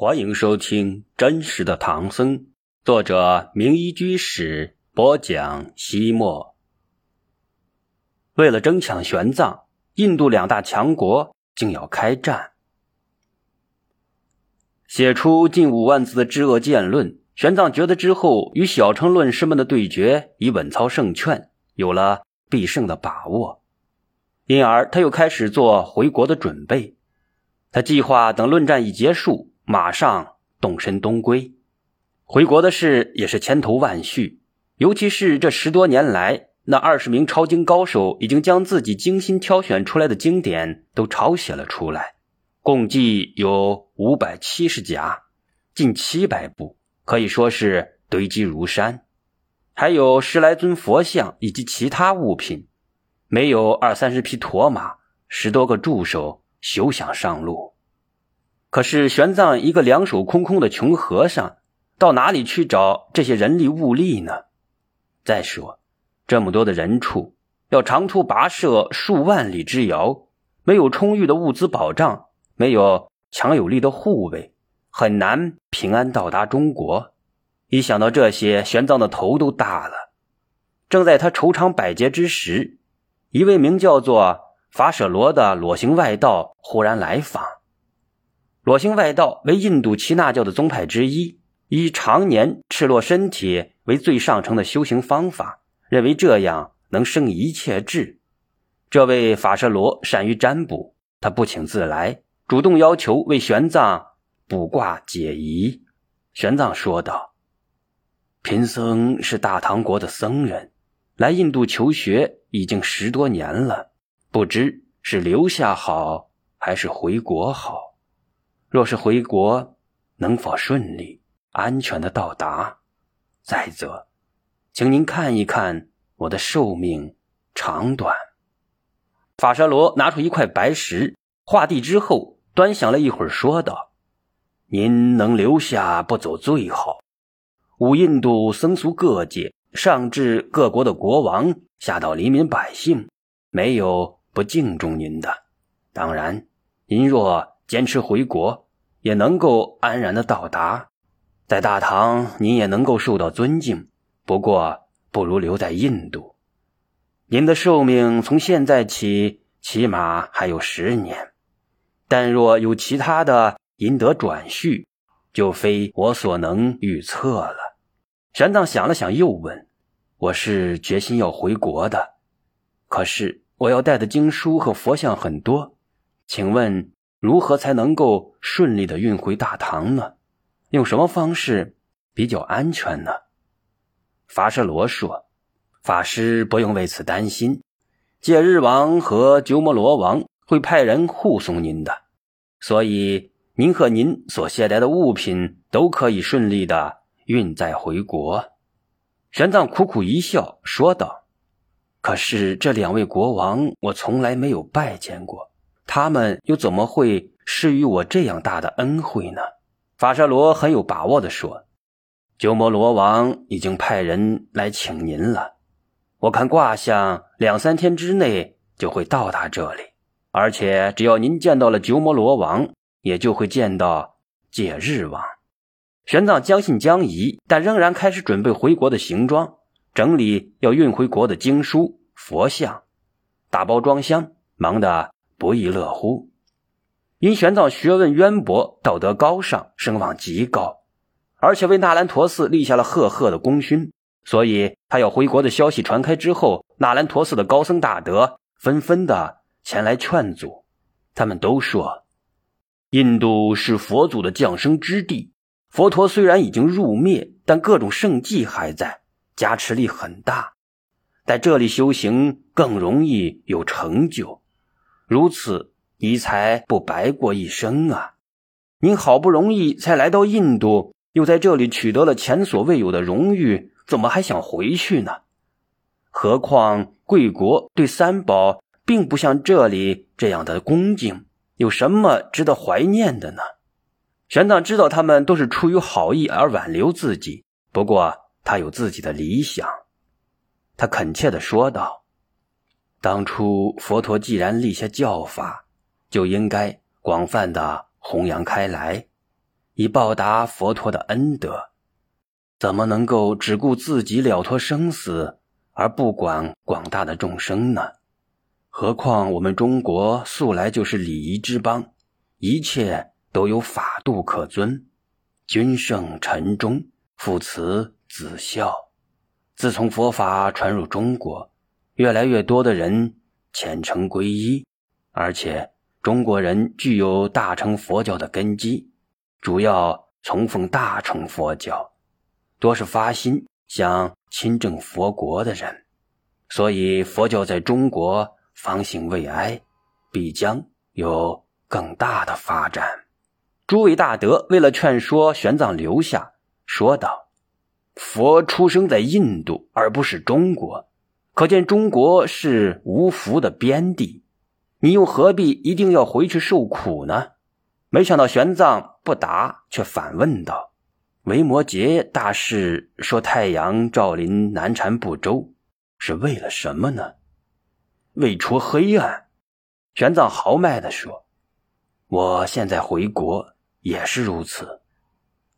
欢迎收听《真实的唐僧》，作者名医居士播讲。西莫为了争抢玄奘，印度两大强国竟要开战。写出近五万字的治恶见论，玄奘觉得之后与小乘论师们的对决已稳操胜券，有了必胜的把握，因而他又开始做回国的准备。他计划等论战一结束。马上动身东归，回国的事也是千头万绪。尤其是这十多年来，那二十名抄经高手已经将自己精心挑选出来的经典都抄写了出来，共计有五百七十甲，近七百部，可以说是堆积如山。还有十来尊佛像以及其他物品，没有二三十匹驼马，十多个助手，休想上路。可是玄奘一个两手空空的穷和尚，到哪里去找这些人力物力呢？再说，这么多的人畜，要长途跋涉数万里之遥，没有充裕的物资保障，没有强有力的护卫，很难平安到达中国。一想到这些，玄奘的头都大了。正在他愁肠百结之时，一位名叫做法舍罗的裸行外道忽然来访。裸行外道为印度耆那教的宗派之一，以常年赤裸身体为最上乘的修行方法，认为这样能生一切智。这位法舍罗善于占卜，他不请自来，主动要求为玄奘卜卦解疑。玄奘说道：“贫僧是大唐国的僧人，来印度求学已经十多年了，不知是留下好还是回国好。”若是回国，能否顺利、安全的到达？再则，请您看一看我的寿命长短。法沙罗拿出一块白石，画地之后，端详了一会儿，说道：“您能留下不走最好。五印度僧俗各界，上至各国的国王，下到黎民百姓，没有不敬重您的。当然，您若……”坚持回国，也能够安然的到达，在大唐您也能够受到尊敬。不过，不如留在印度。您的寿命从现在起起码还有十年，但若有其他的阴德转续，就非我所能预测了。玄奘想了想，又问：“我是决心要回国的，可是我要带的经书和佛像很多，请问？”如何才能够顺利的运回大唐呢？用什么方式比较安全呢？法舍罗说：“法师不用为此担心，戒日王和鸠摩罗王会派人护送您的，所以您和您所携带的物品都可以顺利的运载回国。”玄奘苦苦一笑，说道：“可是这两位国王，我从来没有拜见过。”他们又怎么会施予我这样大的恩惠呢？法沙罗很有把握地说：“鸠摩罗王已经派人来请您了，我看卦象，两三天之内就会到达这里。而且只要您见到了鸠摩罗王，也就会见到解日王。”玄奘将信将疑，但仍然开始准备回国的行装，整理要运回国的经书、佛像，打包装箱，忙得。不亦乐乎，因玄奘学问渊博，道德高尚，声望极高，而且为纳兰陀寺立下了赫赫的功勋，所以他要回国的消息传开之后，纳兰陀寺的高僧大德纷纷的前来劝阻。他们都说，印度是佛祖的降生之地，佛陀虽然已经入灭，但各种圣迹还在，加持力很大，在这里修行更容易有成就。如此，你才不白过一生啊！您好不容易才来到印度，又在这里取得了前所未有的荣誉，怎么还想回去呢？何况贵国对三宝并不像这里这样的恭敬，有什么值得怀念的呢？玄奘知道他们都是出于好意而挽留自己，不过他有自己的理想，他恳切地说道。当初佛陀既然立下教法，就应该广泛的弘扬开来，以报答佛陀的恩德，怎么能够只顾自己了脱生死，而不管广大的众生呢？何况我们中国素来就是礼仪之邦，一切都有法度可遵，君圣臣忠，父慈子孝。自从佛法传入中国，越来越多的人虔诚皈依，而且中国人具有大乘佛教的根基。主要崇奉大乘佛教，多是发心想亲政佛国的人，所以佛教在中国方兴未艾，必将有更大的发展。诸位大德为了劝说玄奘留下，说道：“佛出生在印度，而不是中国，可见中国是无福的边地，你又何必一定要回去受苦呢？”没想到玄奘不答，却反问道：“维摩诘大师说太阳照临南禅不周，是为了什么呢？”为除黑暗。玄奘豪迈地说：“我现在回国也是如此。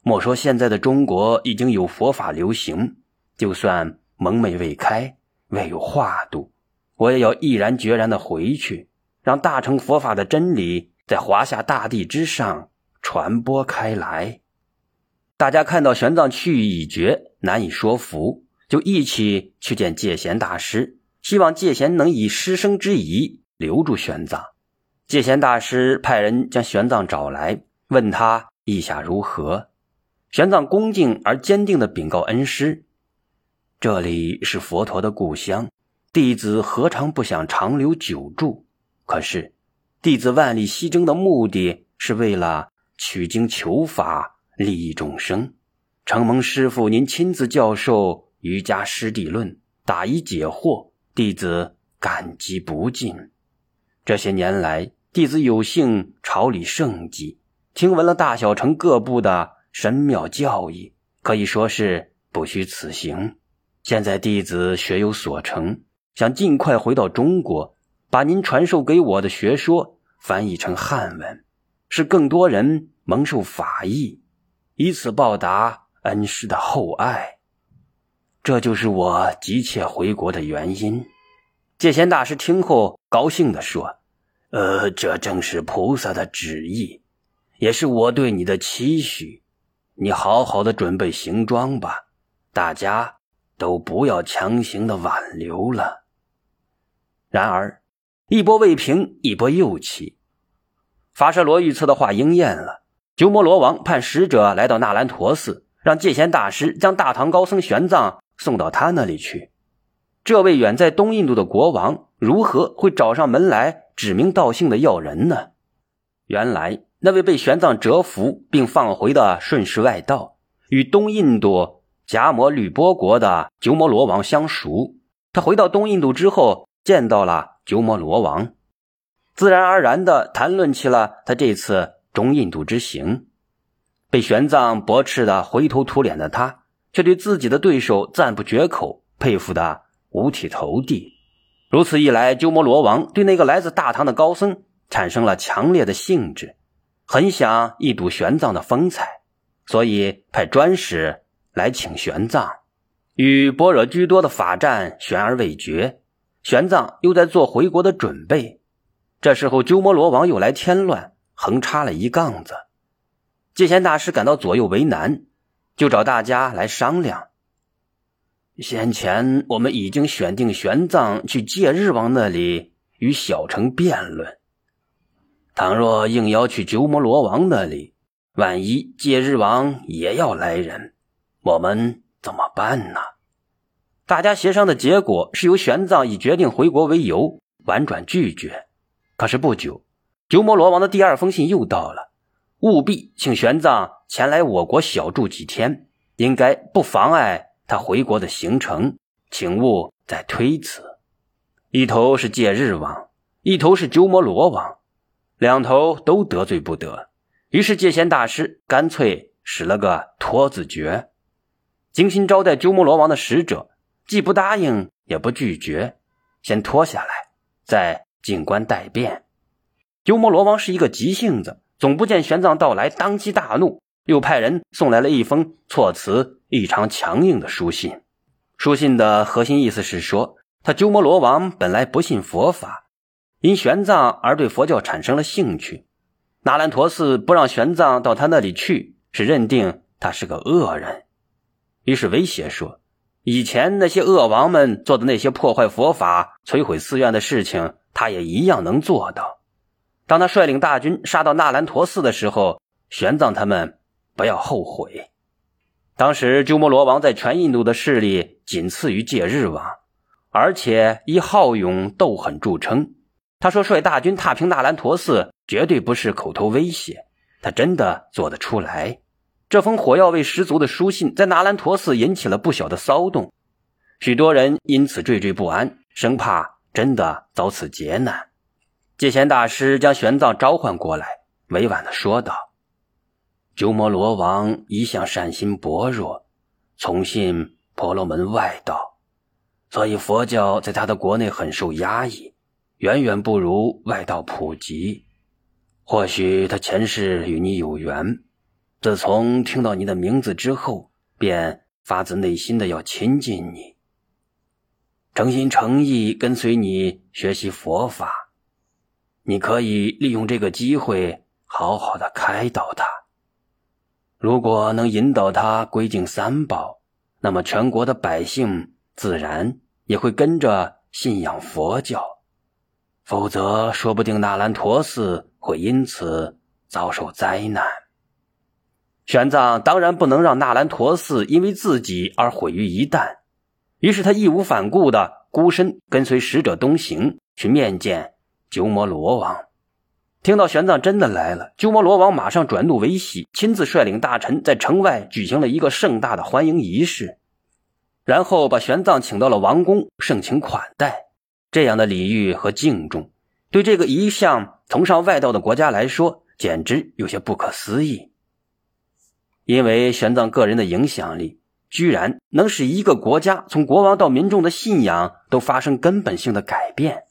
莫说现在的中国已经有佛法流行，就算蒙昧未开，未有化度，我也要毅然决然的回去，让大乘佛法的真理。”在华夏大地之上传播开来，大家看到玄奘去意已决，难以说服，就一起去见戒贤大师，希望戒贤能以师生之谊留住玄奘。戒贤大师派人将玄奘找来，问他意下如何。玄奘恭敬而坚定地禀告恩师：“这里是佛陀的故乡，弟子何尝不想长留久住？可是。”弟子万里西征的目的是为了取经求法，利益众生。承蒙师傅您亲自教授《瑜伽师地论》，答疑解惑，弟子感激不尽。这些年来，弟子有幸朝礼圣迹，听闻了大小乘各部的神妙教义，可以说是不虚此行。现在弟子学有所成，想尽快回到中国。把您传授给我的学说翻译成汉文，使更多人蒙受法益，以此报答恩师的厚爱。这就是我急切回国的原因。戒贤大师听后高兴地说：“呃，这正是菩萨的旨意，也是我对你的期许。你好好的准备行装吧，大家都不要强行的挽留了。”然而。一波未平，一波又起。法舍罗预测的话应验了。鸠摩罗王派使者来到那兰陀寺，让戒贤大师将大唐高僧玄奘送到他那里去。这位远在东印度的国王，如何会找上门来指名道姓的要人呢？原来，那位被玄奘折服并放回的顺世外道，与东印度迦摩吕波国的鸠摩罗王相熟。他回到东印度之后，见到了。鸠摩罗王自然而然地谈论起了他这次中印度之行。被玄奘驳斥的灰头土脸的他，却对自己的对手赞不绝口，佩服的五体投地。如此一来，鸠摩罗王对那个来自大唐的高僧产生了强烈的兴致，很想一睹玄奘的风采，所以派专使来请玄奘。与般若居多的法战悬而未决。玄奘又在做回国的准备，这时候鸠摩罗王又来添乱，横插了一杠子。戒贤大师感到左右为难，就找大家来商量。先前我们已经选定玄奘去戒日王那里与小乘辩论，倘若硬要去鸠摩罗王那里，万一戒日王也要来人，我们怎么办呢？大家协商的结果是由玄奘以决定回国为由婉转拒绝。可是不久，鸠摩罗王的第二封信又到了，务必请玄奘前来我国小住几天，应该不妨碍他回国的行程，请勿再推辞。一头是戒日王，一头是鸠摩罗王，两头都得罪不得。于是戒贤大师干脆使了个拖字诀，精心招待鸠摩罗王的使者。既不答应，也不拒绝，先拖下来，再静观待变。鸠摩罗王是一个急性子，总不见玄奘到来，当即大怒，又派人送来了一封措辞异常强硬的书信。书信的核心意思是说，他鸠摩罗王本来不信佛法，因玄奘而对佛教产生了兴趣。那兰陀寺不让玄奘到他那里去，是认定他是个恶人，于是威胁说：以前那些恶王们做的那些破坏佛法、摧毁寺院的事情，他也一样能做到。当他率领大军杀到纳兰陀寺的时候，玄奘他们不要后悔。当时鸠摩罗王在全印度的势力仅次于戒日王，而且以好勇斗狠著称。他说率大军踏平纳兰陀寺绝对不是口头威胁，他真的做得出来。这封火药味十足的书信在纳兰陀寺引起了不小的骚动，许多人因此惴惴不安，生怕真的遭此劫难。戒贤大师将玄奘召唤过来，委婉地说道。鸠摩罗王一向善心薄弱，从信婆罗门外道，所以佛教在他的国内很受压抑，远远不如外道普及。或许他前世与你有缘，自从听到你的名字之后，便发自内心的要亲近你，诚心诚意跟随你学习佛法。你可以利用这个机会，好好的开导他。如果能引导他归敬三宝，那么全国的百姓自然也会跟着信仰佛教。否则，说不定纳兰陀寺会因此遭受灾难。玄奘当然不能让纳兰陀寺因为自己而毁于一旦，于是他义无反顾的孤身跟随使者东行，去面见鸠摩罗王。听到玄奘真的来了，鸠摩罗王马上转怒为喜，亲自率领大臣在城外举行了一个盛大的欢迎仪式，然后把玄奘请到了王宫，盛情款待。这样的礼遇和敬重，对这个一向崇尚外道的国家来说，简直有些不可思议。因为玄奘个人的影响力，居然能使一个国家从国王到民众的信仰都发生根本性的改变。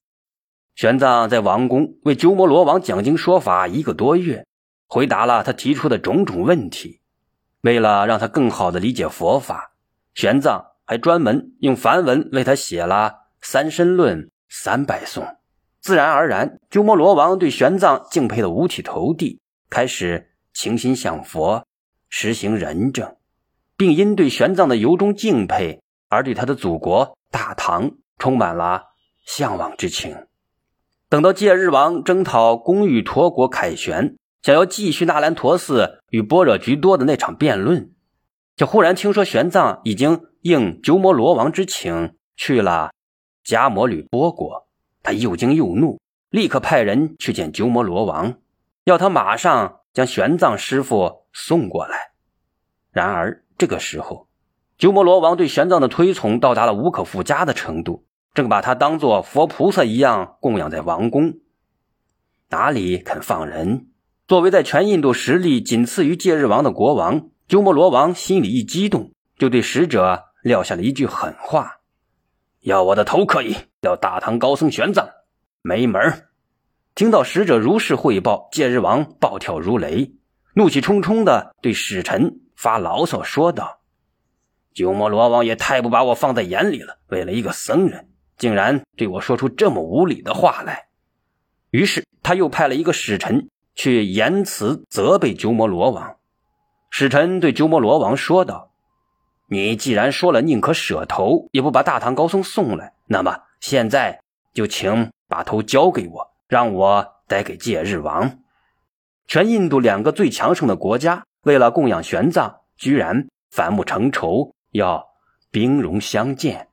玄奘在王宫为鸠摩罗王讲经说法一个多月，回答了他提出的种种问题。为了让他更好的理解佛法，玄奘还专门用梵文为他写了《三身论》三百颂。自然而然，鸠摩罗王对玄奘敬佩的五体投地，开始倾心向佛，实行仁政，并因对玄奘的由衷敬佩而对他的祖国大唐充满了向往之情。等到戒日王征讨公欲陀国凯旋，想要继续那兰陀寺与般若居多的那场辩论，就忽然听说玄奘已经应鸠摩罗王之请去了迦摩吕波国。他又惊又怒，立刻派人去见鸠摩罗王，要他马上将玄奘师傅送过来。然而这个时候，鸠摩罗王对玄奘的推崇到达了无可复加的程度。正把他当做佛菩萨一样供养在王宫，哪里肯放人？作为在全印度实力仅次于戒日王的国王，鸠摩罗王心里一激动，就对使者撂下了一句狠话：“要我的头可以，要大唐高僧玄奘没门听到使者如是汇报，戒日王暴跳如雷，怒气冲冲的对使臣发牢骚说道：“鸠摩罗王也太不把我放在眼里了，为了一个僧人。”竟然对我说出这么无礼的话来，于是他又派了一个使臣去言辞责备鸠摩罗王。使臣对鸠摩罗王说道：“你既然说了宁可舍头也不把大唐高僧送来，那么现在就请把头交给我，让我带给戒日王。”全印度两个最强盛的国家，为了供养玄奘，居然反目成仇，要兵戎相见。